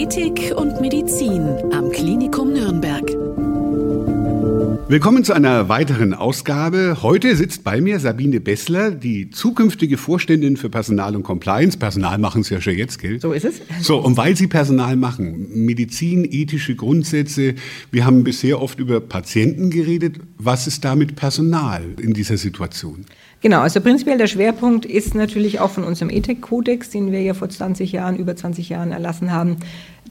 Ethik und Medizin am Klinikum Nürnberg. Willkommen zu einer weiteren Ausgabe. Heute sitzt bei mir Sabine Bessler, die zukünftige Vorständin für Personal und Compliance. Personal machen Sie ja schon jetzt, gell? So ist es. So, und weil Sie Personal machen, Medizin, ethische Grundsätze, wir haben bisher oft über Patienten geredet. Was ist da mit Personal in dieser Situation? Genau, also prinzipiell der Schwerpunkt ist natürlich auch von unserem Ethikkodex, den wir ja vor 20 Jahren, über 20 Jahren erlassen haben,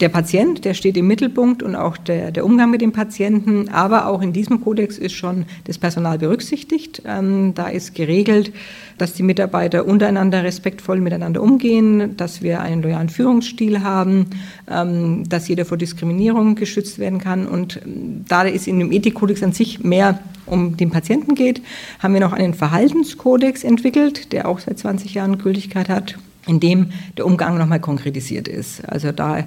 der Patient, der steht im Mittelpunkt und auch der, der Umgang mit dem Patienten. Aber auch in diesem Kodex ist schon das Personal berücksichtigt. Ähm, da ist geregelt, dass die Mitarbeiter untereinander respektvoll miteinander umgehen, dass wir einen loyalen Führungsstil haben, ähm, dass jeder vor Diskriminierung geschützt werden kann. Und ähm, da es in dem Ethikkodex an sich mehr um den Patienten geht, haben wir noch einen Verhaltenskodex entwickelt, der auch seit 20 Jahren Gültigkeit hat in dem der Umgang nochmal konkretisiert ist. Also da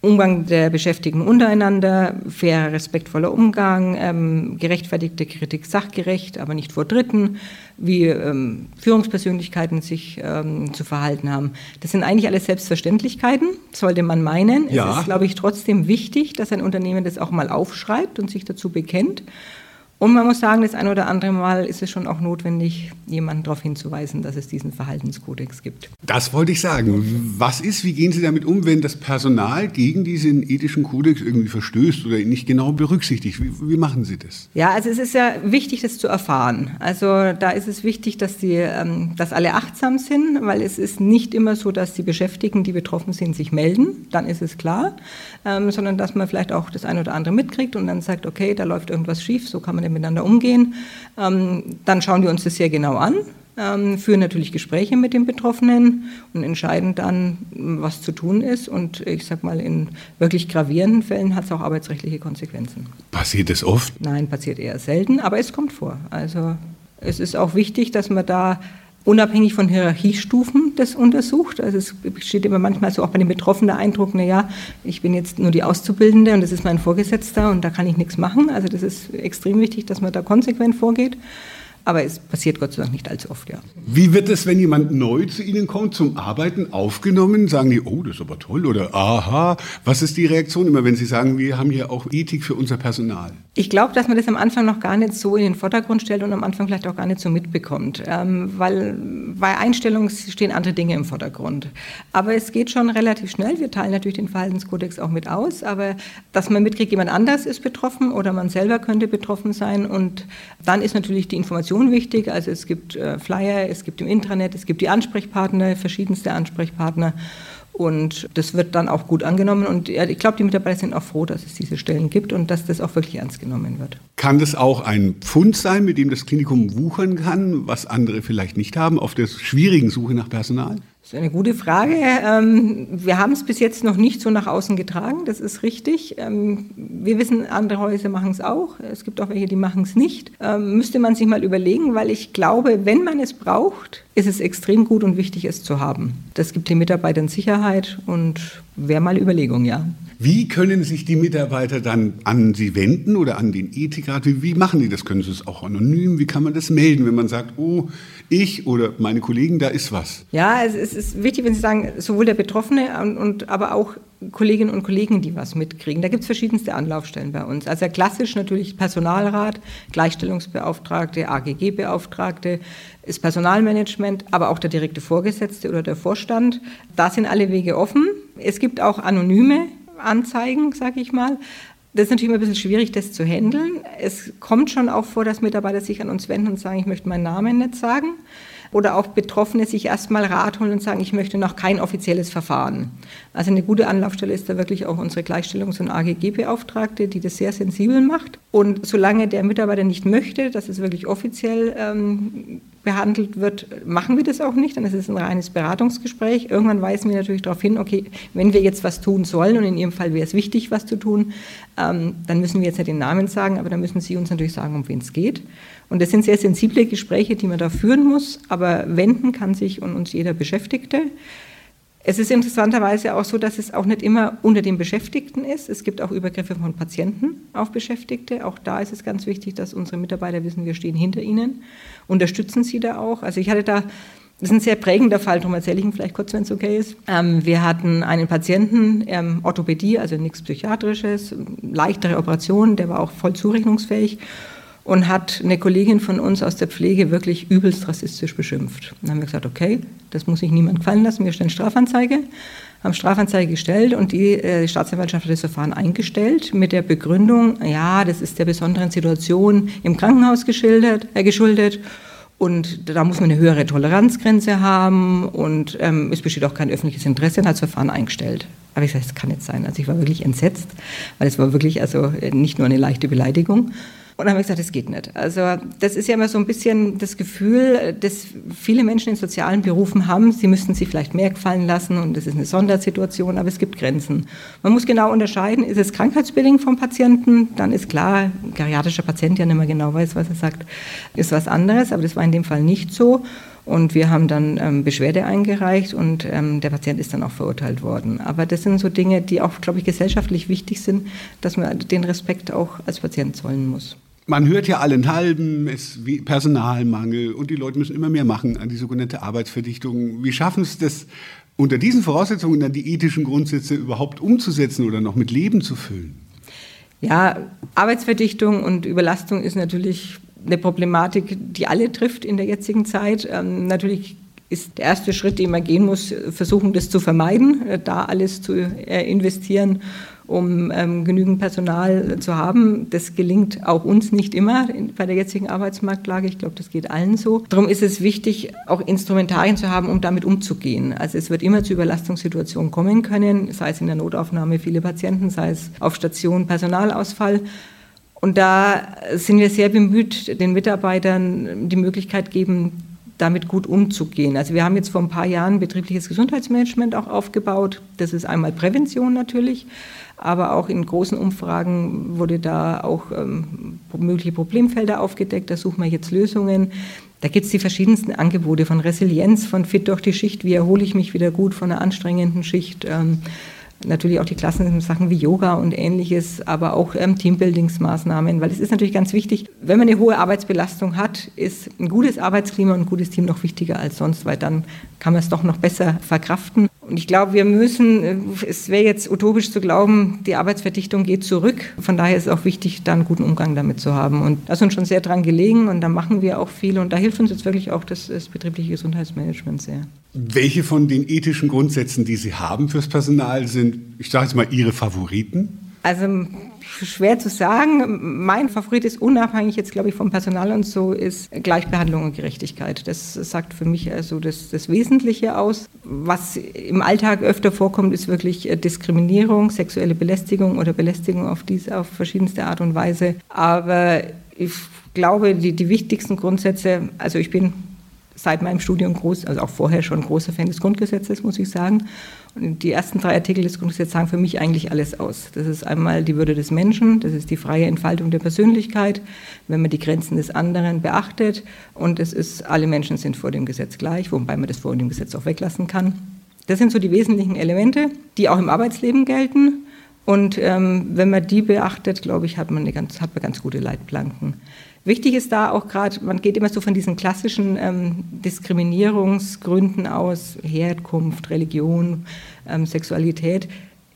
Umgang der Beschäftigten untereinander, fairer, respektvoller Umgang, ähm, gerechtfertigte Kritik sachgerecht, aber nicht vor Dritten, wie ähm, Führungspersönlichkeiten sich ähm, zu verhalten haben. Das sind eigentlich alles Selbstverständlichkeiten, sollte man meinen. Ja. Es ist, glaube ich, trotzdem wichtig, dass ein Unternehmen das auch mal aufschreibt und sich dazu bekennt und man muss sagen, das ein oder andere Mal ist es schon auch notwendig, jemanden darauf hinzuweisen, dass es diesen Verhaltenskodex gibt. Das wollte ich sagen. Was ist, wie gehen Sie damit um, wenn das Personal gegen diesen ethischen Kodex irgendwie verstößt oder ihn nicht genau berücksichtigt? Wie, wie machen Sie das? Ja, also es ist ja wichtig, das zu erfahren. Also da ist es wichtig, dass, die, ähm, dass alle achtsam sind, weil es ist nicht immer so, dass die Beschäftigten, die betroffen sind, sich melden. Dann ist es klar. Ähm, sondern dass man vielleicht auch das eine oder andere mitkriegt und dann sagt, okay, da läuft irgendwas schief, so kann man miteinander umgehen. Ähm, dann schauen wir uns das sehr genau an, ähm, führen natürlich Gespräche mit den Betroffenen und entscheiden dann, was zu tun ist. Und ich sage mal, in wirklich gravierenden Fällen hat es auch arbeitsrechtliche Konsequenzen. Passiert es oft? Nein, passiert eher selten, aber es kommt vor. Also es ist auch wichtig, dass man da unabhängig von Hierarchiestufen das untersucht. Also es besteht immer manchmal so auch bei den Betroffenen der Eindruck, naja, ich bin jetzt nur die Auszubildende und das ist mein Vorgesetzter und da kann ich nichts machen. Also das ist extrem wichtig, dass man da konsequent vorgeht. Aber es passiert Gott sei Dank nicht allzu oft, ja. Wie wird es, wenn jemand neu zu Ihnen kommt, zum Arbeiten aufgenommen? Sagen die, oh, das ist aber toll oder aha. Was ist die Reaktion immer, wenn Sie sagen, wir haben hier auch Ethik für unser Personal? Ich glaube, dass man das am Anfang noch gar nicht so in den Vordergrund stellt und am Anfang vielleicht auch gar nicht so mitbekommt, ähm, weil bei Einstellungen stehen andere Dinge im Vordergrund. Aber es geht schon relativ schnell. Wir teilen natürlich den Verhaltenskodex auch mit aus, aber dass man mitkriegt, jemand anders ist betroffen oder man selber könnte betroffen sein und dann ist natürlich die Information wichtig. Also es gibt äh, Flyer, es gibt im Intranet, es gibt die Ansprechpartner, verschiedenste Ansprechpartner. Und das wird dann auch gut angenommen. Und ich glaube, die Mitarbeiter sind auch froh, dass es diese Stellen gibt und dass das auch wirklich ernst genommen wird. Kann das auch ein Pfund sein, mit dem das Klinikum wuchern kann, was andere vielleicht nicht haben, auf der schwierigen Suche nach Personal? Das ist eine gute Frage. Ähm, wir haben es bis jetzt noch nicht so nach außen getragen, das ist richtig. Ähm, wir wissen, andere Häuser machen es auch. Es gibt auch welche, die machen es nicht. Ähm, müsste man sich mal überlegen, weil ich glaube, wenn man es braucht, ist es extrem gut und wichtig, es zu haben. Das gibt den Mitarbeitern Sicherheit und wäre mal Überlegung, ja. Wie können sich die Mitarbeiter dann an Sie wenden oder an den Ethikrat? Wie, wie machen die das? Können Sie es auch anonym? Wie kann man das melden, wenn man sagt, oh, ich oder meine Kollegen, da ist was? Ja, es, ist wichtig, wenn Sie sagen, sowohl der Betroffene und, und aber auch Kolleginnen und Kollegen, die was mitkriegen. Da gibt es verschiedenste Anlaufstellen bei uns. Also klassisch natürlich Personalrat, Gleichstellungsbeauftragte, AGG-Beauftragte, das Personalmanagement, aber auch der direkte Vorgesetzte oder der Vorstand. Da sind alle Wege offen. Es gibt auch anonyme Anzeigen, sage ich mal. Das ist natürlich immer ein bisschen schwierig, das zu handeln. Es kommt schon auch vor, dass Mitarbeiter sich an uns wenden und sagen, ich möchte meinen Namen nicht sagen. Oder auch Betroffene sich erstmal Rat holen und sagen, ich möchte noch kein offizielles Verfahren. Also eine gute Anlaufstelle ist da wirklich auch unsere Gleichstellungs- und AGG-Beauftragte, die das sehr sensibel macht. Und solange der Mitarbeiter nicht möchte, dass es wirklich offiziell ähm, behandelt wird, machen wir das auch nicht, dann ist es ein reines Beratungsgespräch. Irgendwann weisen wir natürlich darauf hin, okay, wenn wir jetzt was tun sollen, und in Ihrem Fall wäre es wichtig, was zu tun, ähm, dann müssen wir jetzt nicht den Namen sagen, aber dann müssen Sie uns natürlich sagen, um wen es geht. Und das sind sehr sensible Gespräche, die man da führen muss, aber wenden kann sich und uns jeder Beschäftigte. Es ist interessanterweise auch so, dass es auch nicht immer unter den Beschäftigten ist. Es gibt auch Übergriffe von Patienten auf Beschäftigte. Auch da ist es ganz wichtig, dass unsere Mitarbeiter wissen, wir stehen hinter ihnen, unterstützen sie da auch. Also ich hatte da Das ist ein sehr prägender Fall, darum erzähle ich ihn vielleicht kurz, wenn es okay ist. Ähm, wir hatten einen Patienten, ähm, Orthopädie, also nichts Psychiatrisches, leichtere Operation, der war auch voll zurechnungsfähig und hat eine Kollegin von uns aus der Pflege wirklich übelst rassistisch beschimpft. Dann haben wir gesagt, okay, das muss sich niemand gefallen lassen, wir stellen Strafanzeige, haben Strafanzeige gestellt und die äh, Staatsanwaltschaft hat das Verfahren eingestellt mit der Begründung, ja, das ist der besonderen Situation im Krankenhaus geschildert, äh, geschuldet und da muss man eine höhere Toleranzgrenze haben und ähm, es besteht auch kein öffentliches Interesse und hat das Verfahren eingestellt. Aber ich sage, das kann nicht sein. Also ich war wirklich entsetzt, weil es war wirklich also nicht nur eine leichte Beleidigung, und dann habe ich gesagt, das geht nicht. Also das ist ja immer so ein bisschen das Gefühl, das viele Menschen in sozialen Berufen haben, sie müssten sich vielleicht mehr gefallen lassen und das ist eine Sondersituation, aber es gibt Grenzen. Man muss genau unterscheiden, ist es krankheitsbedingt vom Patienten, dann ist klar, ein geriatrischer Patient ja nicht mehr genau weiß, was er sagt, ist was anderes, aber das war in dem Fall nicht so. Und wir haben dann ähm, Beschwerde eingereicht und ähm, der Patient ist dann auch verurteilt worden. Aber das sind so Dinge, die auch, glaube ich, gesellschaftlich wichtig sind, dass man den Respekt auch als Patient zollen muss man hört ja allenthalben, es ist Personalmangel und die Leute müssen immer mehr machen an die sogenannte Arbeitsverdichtung. Wie schaffen es das unter diesen Voraussetzungen dann die ethischen Grundsätze überhaupt umzusetzen oder noch mit Leben zu füllen? Ja, Arbeitsverdichtung und Überlastung ist natürlich eine Problematik, die alle trifft in der jetzigen Zeit. Ähm, natürlich ist der erste Schritt, den man gehen muss, versuchen, das zu vermeiden, äh, da alles zu äh, investieren um ähm, genügend Personal zu haben. Das gelingt auch uns nicht immer bei der jetzigen Arbeitsmarktlage. Ich glaube, das geht allen so. Darum ist es wichtig, auch Instrumentarien zu haben, um damit umzugehen. Also es wird immer zu Überlastungssituationen kommen können, sei es in der Notaufnahme viele Patienten, sei es auf Station Personalausfall. Und da sind wir sehr bemüht, den Mitarbeitern die Möglichkeit geben, damit gut umzugehen. Also wir haben jetzt vor ein paar Jahren betriebliches Gesundheitsmanagement auch aufgebaut. Das ist einmal Prävention natürlich, aber auch in großen Umfragen wurde da auch ähm, mögliche Problemfelder aufgedeckt. Da suchen wir jetzt Lösungen. Da gibt es die verschiedensten Angebote von Resilienz, von fit durch die Schicht, wie erhole ich mich wieder gut von einer anstrengenden Schicht. Ähm, natürlich auch die klassischen Sachen wie Yoga und ähnliches, aber auch ähm, Teambuildingsmaßnahmen, weil es ist natürlich ganz wichtig, wenn man eine hohe Arbeitsbelastung hat, ist ein gutes Arbeitsklima und ein gutes Team noch wichtiger als sonst, weil dann kann man es doch noch besser verkraften. Und ich glaube, wir müssen, äh, es wäre jetzt utopisch zu glauben, die Arbeitsverdichtung geht zurück. Von daher ist es auch wichtig, da einen guten Umgang damit zu haben. Und da ist uns schon sehr dran gelegen und da machen wir auch viel. Und da hilft uns jetzt wirklich auch das, das betriebliche Gesundheitsmanagement sehr. Welche von den ethischen Grundsätzen, die Sie haben fürs Personal, sind, ich sage jetzt mal, Ihre Favoriten? Also schwer zu sagen. Mein Favorit ist unabhängig jetzt, glaube ich, vom Personal und so, ist Gleichbehandlung und Gerechtigkeit. Das sagt für mich also das, das Wesentliche aus. Was im Alltag öfter vorkommt, ist wirklich äh, Diskriminierung, sexuelle Belästigung oder Belästigung auf, diese, auf verschiedenste Art und Weise. Aber ich glaube, die, die wichtigsten Grundsätze, also ich bin seit meinem Studium groß, also auch vorher schon großer Fan des Grundgesetzes, muss ich sagen. Die ersten drei Artikel des Grundgesetzes sagen für mich eigentlich alles aus. Das ist einmal die Würde des Menschen, das ist die freie Entfaltung der Persönlichkeit, wenn man die Grenzen des anderen beachtet. Und es ist, alle Menschen sind vor dem Gesetz gleich, wobei man das vor dem Gesetz auch weglassen kann. Das sind so die wesentlichen Elemente, die auch im Arbeitsleben gelten. Und ähm, wenn man die beachtet, glaube ich, hat man, eine ganz, hat man ganz gute Leitplanken. Wichtig ist da auch gerade, man geht immer so von diesen klassischen ähm, Diskriminierungsgründen aus, Herkunft, Religion, ähm, Sexualität.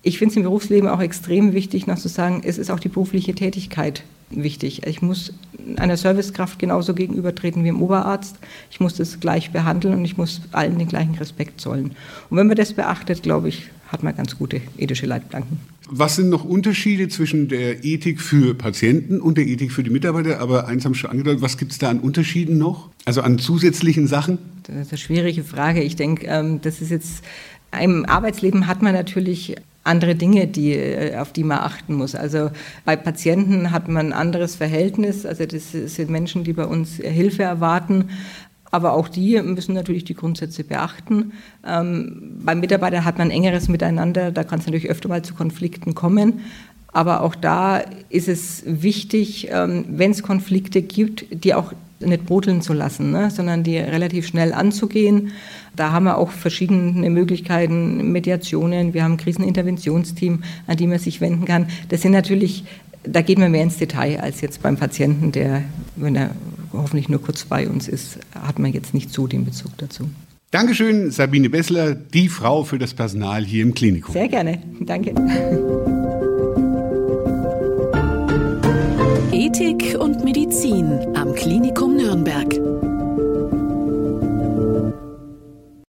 Ich finde es im Berufsleben auch extrem wichtig, noch zu sagen, es ist auch die berufliche Tätigkeit wichtig. Ich muss einer Servicekraft genauso gegenübertreten wie im Oberarzt. Ich muss das gleich behandeln und ich muss allen den gleichen Respekt zollen. Und wenn man das beachtet, glaube ich, hat man ganz gute ethische Leitplanken. Was sind noch Unterschiede zwischen der Ethik für Patienten und der Ethik für die Mitarbeiter? Aber eins haben Sie schon angedeutet, was gibt es da an Unterschieden noch? Also an zusätzlichen Sachen? Das ist eine schwierige Frage. Ich denke, ähm, das ist jetzt, im Arbeitsleben hat man natürlich andere Dinge, die, äh, auf die man achten muss. Also bei Patienten hat man ein anderes Verhältnis. Also das sind Menschen, die bei uns Hilfe erwarten. Aber auch die müssen natürlich die Grundsätze beachten. Ähm, beim Mitarbeiter hat man engeres Miteinander, da kann es natürlich öfter mal zu Konflikten kommen. Aber auch da ist es wichtig, ähm, wenn es Konflikte gibt, die auch nicht brodeln zu lassen, ne, sondern die relativ schnell anzugehen. Da haben wir auch verschiedene Möglichkeiten, Mediationen, wir haben ein Kriseninterventionsteam, an die man sich wenden kann. Das sind natürlich, da geht man mehr ins Detail als jetzt beim Patienten, der, wenn er hoffentlich nur kurz bei uns ist, hat man jetzt nicht so den Bezug dazu. Dankeschön, Sabine Bessler, die Frau für das Personal hier im Klinikum. Sehr gerne. Danke. Ethik und Medizin am Klinikum Nürnberg.